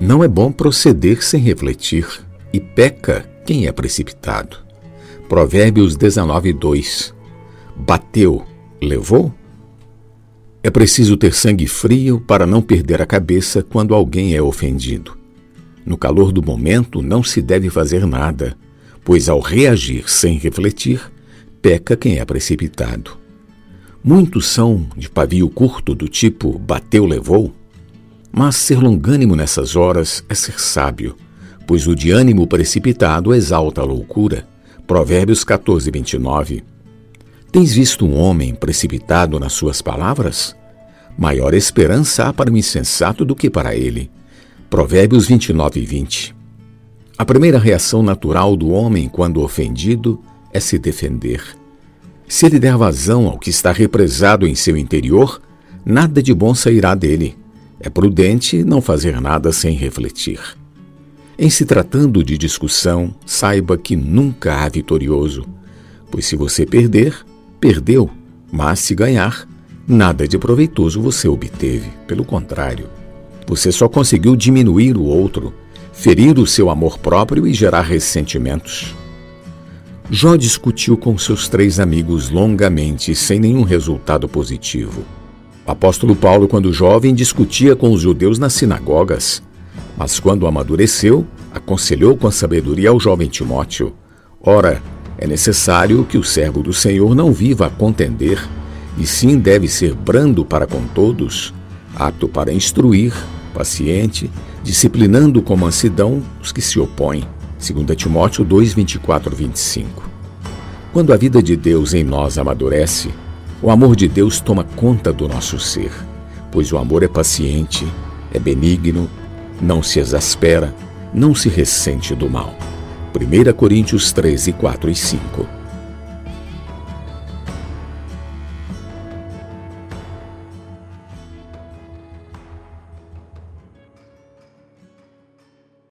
Não é bom proceder sem refletir, e peca quem é precipitado. Provérbios 19, 2. Bateu, levou? É preciso ter sangue frio para não perder a cabeça quando alguém é ofendido. No calor do momento não se deve fazer nada, pois ao reagir sem refletir, peca quem é precipitado. Muitos são de pavio curto, do tipo bateu, levou. Mas ser longânimo nessas horas é ser sábio, pois o de ânimo precipitado exalta a loucura. Provérbios 14, 29. Tens visto um homem precipitado nas suas palavras? Maior esperança há para o insensato do que para ele. Provérbios 29 e 20. A primeira reação natural do homem quando ofendido é se defender. Se ele der vazão ao que está represado em seu interior, nada de bom sairá dele. É prudente não fazer nada sem refletir. Em se tratando de discussão, saiba que nunca há vitorioso, pois se você perder, perdeu, mas se ganhar, nada de proveitoso você obteve. Pelo contrário, você só conseguiu diminuir o outro, ferir o seu amor próprio e gerar ressentimentos. Jó discutiu com seus três amigos longamente, sem nenhum resultado positivo. Apóstolo Paulo, quando jovem, discutia com os judeus nas sinagogas, mas quando amadureceu, aconselhou com sabedoria ao jovem Timóteo: Ora, é necessário que o servo do Senhor não viva a contender, e sim deve ser brando para com todos, apto para instruir, paciente, disciplinando com mansidão os que se opõem. 2 Timóteo 2, 24 25. Quando a vida de Deus em nós amadurece, o amor de Deus toma conta do nosso ser, pois o amor é paciente, é benigno, não se exaspera, não se ressente do mal. 1 Coríntios 13, 4 e 5